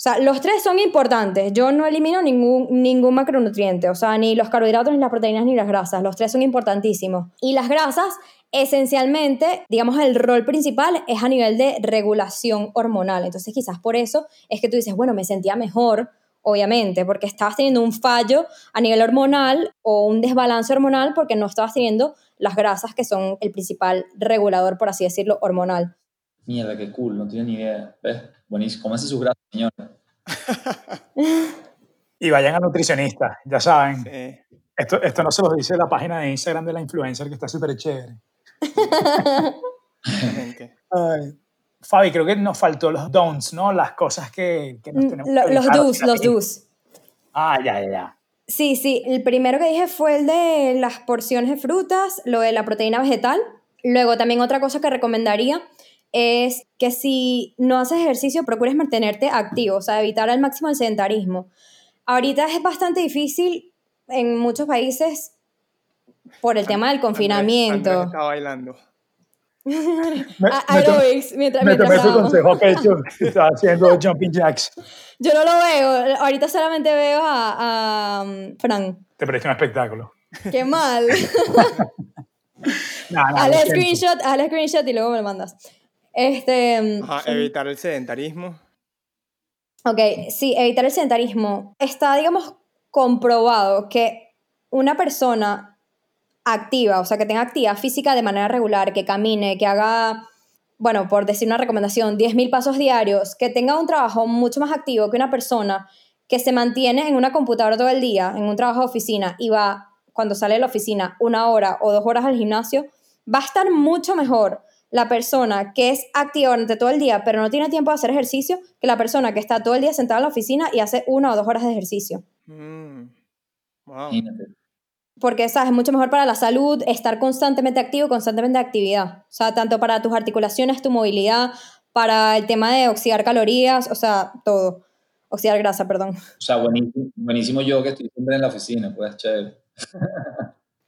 O sea, los tres son importantes. Yo no elimino ningún, ningún macronutriente, o sea, ni los carbohidratos, ni las proteínas, ni las grasas. Los tres son importantísimos. Y las grasas, esencialmente, digamos, el rol principal es a nivel de regulación hormonal. Entonces, quizás por eso es que tú dices, bueno, me sentía mejor obviamente, porque estabas teniendo un fallo a nivel hormonal o un desbalance hormonal porque no estabas teniendo las grasas que son el principal regulador, por así decirlo, hormonal. Mierda, qué cool, no tenía ni idea. ¿Ves? Buenísimo. ¿Cómo hace sus grasas, señor? y vayan al nutricionista, ya saben. Esto, esto no se lo dice la página de Instagram de la influencer que está súper chévere. Fabi, creo que nos faltó los don'ts, ¿no? Las cosas que, que nos Mm, tenemos lo- que los do's, los do's. Ah, ya, ya, ya. Sí, sí, el primero que dije fue el de las porciones de frutas, lo de la proteína vegetal. Luego también otra cosa que recomendaría es que si no haces ejercicio, procures mantenerte activo, o sea, evitar al máximo el sedentarismo. Ahorita es bastante difícil en muchos países por el tema del Andrés- confinamiento. Andrés está bailando. Me, A- me tomé- Aerobics, mientras, me tomé mientras su consejo, tú estaba haciendo jumping jacks. Yo no lo veo, ahorita solamente veo a, a, um, Fran. Te perdiste un espectáculo. Qué mal. Nada, nada, Hazle screenshot, hazle screenshot y luego me lo mandas. Este, Ajá, evitar el sedentarismo. ok, sí, evitar el sedentarismo. Está, digamos, comprobado que una persona activa, o sea, que tenga actividad física de manera regular, que camine, que haga, bueno, por decir una recomendación, 10.000 pasos diarios, que tenga un trabajo mucho más activo que una persona que se mantiene en una computadora todo el día, en un trabajo de oficina, y va, cuando sale de la oficina, una hora o dos horas al gimnasio, va a estar mucho mejor la persona que es activa durante todo el día, pero no tiene tiempo de hacer ejercicio, que la persona que está todo el día sentada en la oficina y hace una o dos horas de ejercicio. Mm. Wow. Imagínate. Porque, ¿sabes? Es mucho mejor para la salud estar constantemente activo, constantemente de actividad. O sea, tanto para tus articulaciones, tu movilidad, para el tema de oxidar calorías, o sea, todo. Oxidar grasa, perdón. O sea, buenísimo, buenísimo yo que estoy siempre en la oficina, pues chévere.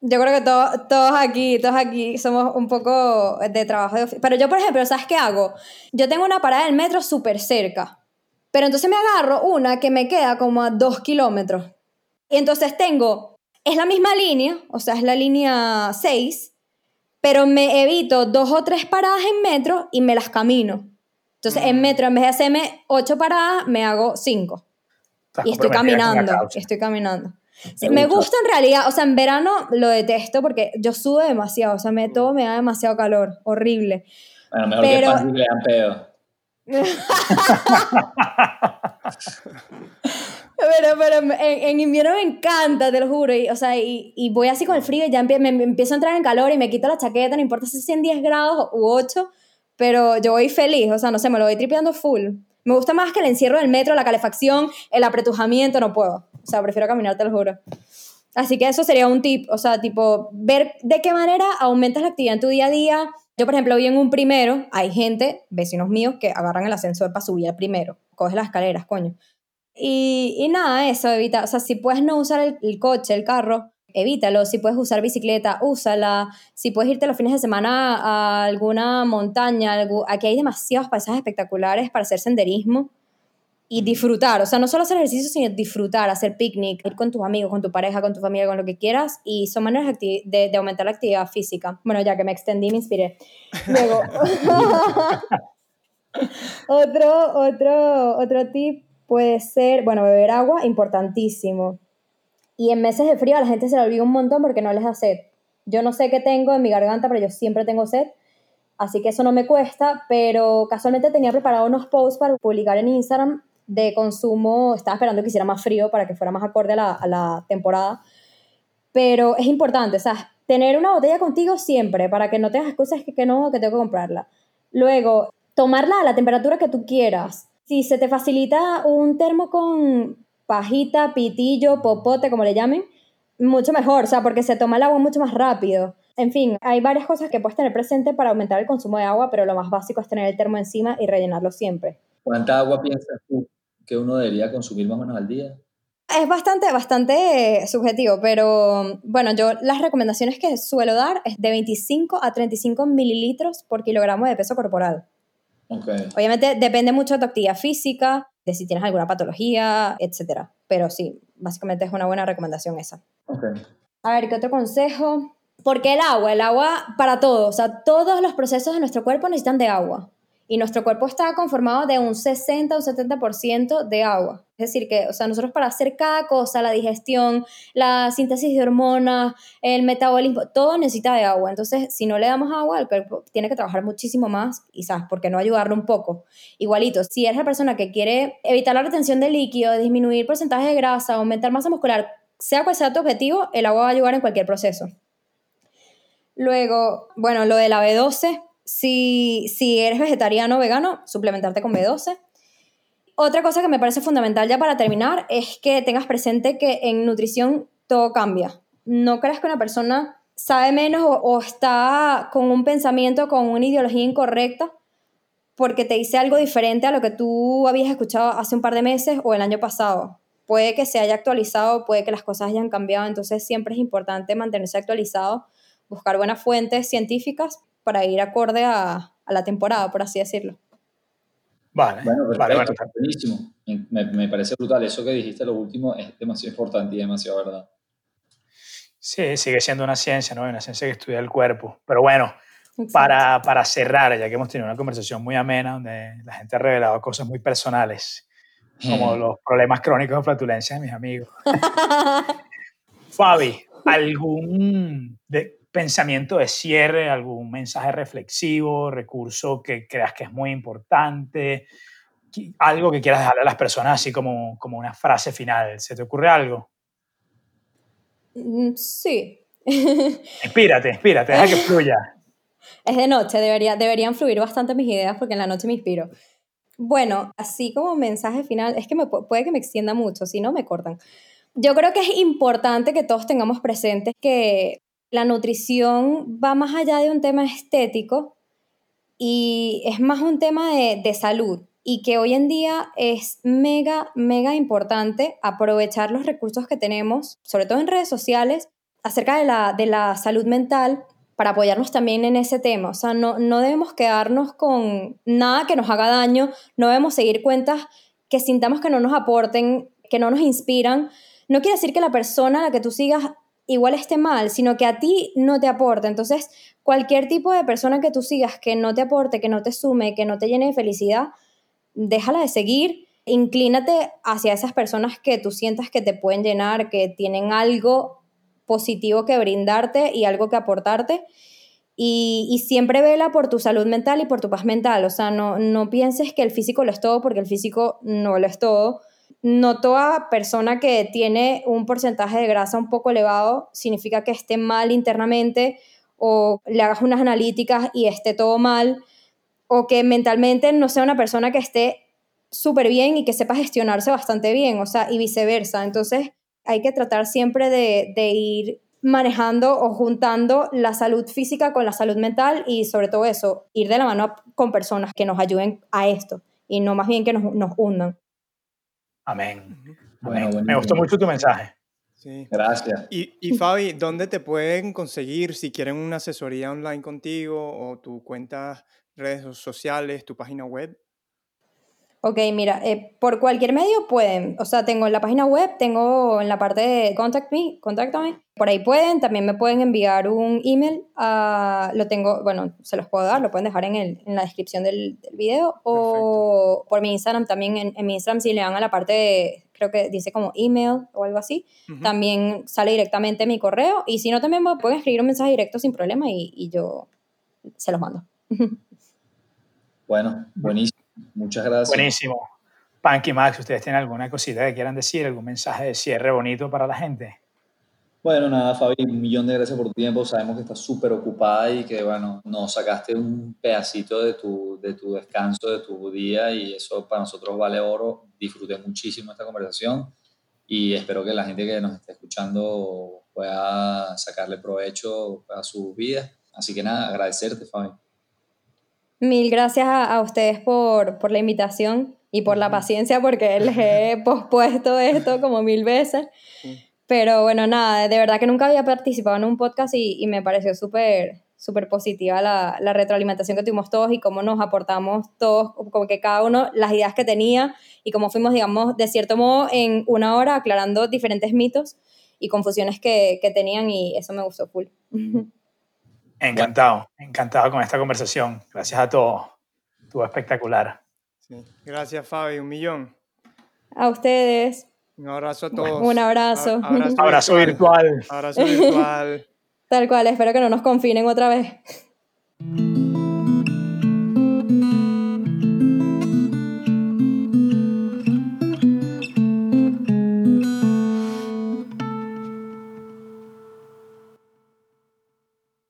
Yo creo que to- todos aquí, todos aquí somos un poco de trabajo de oficina. Pero yo, por ejemplo, ¿sabes qué hago? Yo tengo una parada del metro súper cerca. Pero entonces me agarro una que me queda como a dos kilómetros. Y entonces tengo, es la misma línea, o sea, es la línea 6, pero me evito dos o tres paradas en metro y me las camino. Entonces, en Mm. metro, en vez de hacerme ocho paradas, me hago cinco. Estás Y estoy caminando, estoy caminando. Sí, Me gusta. en realidad, o sea, en verano lo detesto porque yo sudo demasiado, o sea, me, todo me da demasiado calor, horrible. Bueno, mejor Pero- que pase y que le dan pedo. Pero, pero en, en invierno me encanta, te lo juro, y, o sea, y, y voy así con el frío y ya empie- me, me empiezo a entrar en calor y me quito la chaqueta, no importa si es en 10 grados u 8, pero yo voy feliz, o sea, no sé, me lo voy tripeando full. Me gusta más que el encierro del metro, la calefacción, el apretujamiento, no puedo. O sea, prefiero caminar, te lo juro. Así que eso sería un tip, o sea, tipo, ver de qué manera aumentas la actividad en tu día a día. Yo, por ejemplo, vi en un primero, hay gente, vecinos míos, que agarran el ascensor para subir al primero. Coge las escaleras, coño. Y, y nada, eso, evita, o sea, si puedes no usar el, el coche, el carro, evítalo. Si puedes usar bicicleta, úsala. Si puedes irte los fines de semana a alguna montaña, algo- aquí hay demasiados paisajes espectaculares para hacer senderismo y disfrutar. O sea, no solo hacer ejercicio, sino disfrutar, hacer picnic, ir con tus amigos, con tu pareja, con tu familia, con lo que quieras. Y son maneras de, de aumentar la actividad física. Bueno, ya que me extendí, me inspiré. Luego, otro, otro, otro tip puede ser, bueno, beber agua, importantísimo. Y en meses de frío a la gente se le olvida un montón porque no les da sed. Yo no sé qué tengo en mi garganta, pero yo siempre tengo sed. Así que eso no me cuesta, pero casualmente tenía preparado unos posts para publicar en Instagram de consumo. Estaba esperando que hiciera más frío para que fuera más acorde a la, temporada. Pero es importante, o sea, tener una botella contigo siempre para que no tengas excusas que, que no, que tengo que comprarla. Luego, tomarla a la temperatura que tú quieras. Si se te facilita un termo con pajita, pitillo, popote, como le llamen, mucho mejor, o sea, porque se toma el agua mucho más rápido. En fin, hay varias cosas que puedes tener presente para aumentar el consumo de agua, pero lo más básico es tener el termo encima y rellenarlo siempre. ¿Cuánta agua piensas tú que uno debería consumir más o menos al día? Es bastante, bastante subjetivo, pero bueno, yo las recomendaciones que suelo dar es de 25 a 35 mililitros por kilogramo de peso corporal. Ok. Obviamente depende mucho de tu actividad física, de si tienes alguna patología, etc. Pero sí, básicamente es una buena recomendación esa. Ok. A ver, ¿qué otro consejo? Porque el agua, el agua para todo, o sea, todos los procesos de nuestro cuerpo necesitan de agua. Y nuestro cuerpo está conformado de un 60 o 70% de agua. Es decir, que o sea, nosotros para hacer cada cosa, la digestión, la síntesis de hormonas, el metabolismo, todo necesita de agua. Entonces, si no le damos agua, el cuerpo tiene que trabajar muchísimo más y, ¿sabes? ¿Por qué no ayudarlo un poco? Igualito, si eres la persona que quiere evitar la retención de líquido, disminuir porcentaje de grasa, aumentar masa muscular, sea cual sea tu objetivo, el agua va a ayudar en cualquier proceso. Luego, bueno, lo de la B12, si, si eres vegetariano o vegano, suplementarte con B12. Otra cosa que me parece fundamental ya para terminar es que tengas presente que en nutrición todo cambia. No creas que una persona sabe menos o, o está con un pensamiento, con una ideología incorrecta porque te dice algo diferente a lo que tú habías escuchado hace un par de meses o el año pasado. Puede que se haya actualizado, puede que las cosas hayan cambiado, entonces siempre es importante mantenerse actualizado, buscar buenas fuentes científicas para ir acorde a, a la temporada, por así decirlo. Vale, Bueno, vale, bueno. buenísimo. Me, me parece brutal. Eso que dijiste lo último es demasiado importante y demasiado verdad. Sí, sigue siendo una ciencia, ¿no? Una ciencia que estudia el cuerpo. Pero bueno, para, para cerrar, ya que hemos tenido una conversación muy amena donde la gente ha revelado cosas muy personales, como los problemas crónicos de flatulencia de mis amigos. Fabi, ¿algún de- pensamiento de cierre, algún mensaje reflexivo, recurso que creas que es muy importante? Algo que quieras dejarle a las personas así como, como una frase final. ¿Se te ocurre algo? Mm, Sí. Inspírate, inspírate, deja que fluya. Es de noche, debería, deberían fluir bastante mis ideas porque en la noche me inspiro. Bueno, así como mensaje final, es que me, pu- puede que me extienda mucho, si no me cortan. Yo creo que es importante que todos tengamos presente que la nutrición va más allá de un tema estético y es más un tema de, de salud y que hoy en día es mega, mega importante aprovechar los recursos que tenemos, sobre todo en redes sociales, acerca de la, de la salud mental para apoyarnos también en ese tema. O sea, no, no debemos quedarnos con nada que nos haga daño, no debemos seguir cuentas que sintamos que no nos aporten, que no nos inspiran. No quiere decir que la persona a la que tú sigas igual esté mal, sino que a ti no te aporta. Entonces, cualquier tipo de persona que tú sigas que no te aporte, que no te sume, que no te llene de felicidad, déjala de seguir. Inclínate hacia esas personas que tú sientas que te pueden llenar, que tienen algo positivo que brindarte y algo que aportarte. Y, y siempre vela por tu salud mental y por tu paz mental. O sea, no, no pienses que el físico lo es todo porque el físico no lo es todo. No toda persona que tiene un porcentaje de grasa un poco elevado significa que esté mal internamente o le hagas unas analíticas y esté todo mal o que mentalmente no sea una persona que esté súper bien y que sepa gestionarse bastante bien, o sea, y viceversa. Entonces, hay que tratar siempre de, de ir manejando o juntando la salud física con la salud mental y sobre todo eso, ir de la mano con personas que nos ayuden a esto y no más bien que nos, nos hundan. Amén. Bueno, Amén. Me gustó mucho tu mensaje. Sí. Gracias. Y, y Fabi, ¿dónde te pueden conseguir si quieren una asesoría online contigo o tu cuenta, redes sociales, tu página web? Ok, mira, eh, por cualquier medio pueden, o sea, tengo en la página web, tengo en la parte de Contact Me, contáctame, por ahí pueden, también me pueden enviar un email, a, lo tengo, bueno, se los puedo dar, lo pueden dejar en, el, en la descripción del, del video, o por mi Instagram también, en, en mi Instagram si le dan a la parte de, creo que dice como email o algo así, también sale directamente mi correo, y si no también me pueden escribir un mensaje directo sin problema y, y yo se los mando. Bueno, buenísimo. Muchas gracias. Buenísimo. Panky Max, ¿ustedes tienen alguna cosita que quieran decir? ¿Algún mensaje de cierre bonito para la gente? Bueno, nada, Fabi, un millón de gracias por tu tiempo. Sabemos que estás súper ocupada y que, bueno, nos sacaste un pedacito de tu, de tu descanso, de tu día y eso para nosotros vale oro. Disfruté muchísimo esta conversación y espero que la gente que nos esté escuchando pueda sacarle provecho a su vida. Así que nada, agradecerte, Fabi. Mil gracias a, a ustedes por, por la invitación y por la paciencia porque les he pospuesto esto como mil veces. Pero bueno, nada, de verdad que nunca había participado en un podcast y, y me pareció súper súper positiva la, la retroalimentación que tuvimos todos y cómo nos aportamos todos, como que cada uno las ideas que tenía y cómo fuimos, digamos, de cierto modo en una hora aclarando diferentes mitos y confusiones que, que tenían y eso me gustó full. Encantado, encantado con esta conversación. Gracias a todos. Estuvo espectacular. Sí. Gracias, Fabi, un millón. A ustedes. Un abrazo a todos. Un abrazo. abrazo, abrazo virtual. Abrazo virtual. Tal cual, espero que no nos confinen otra vez.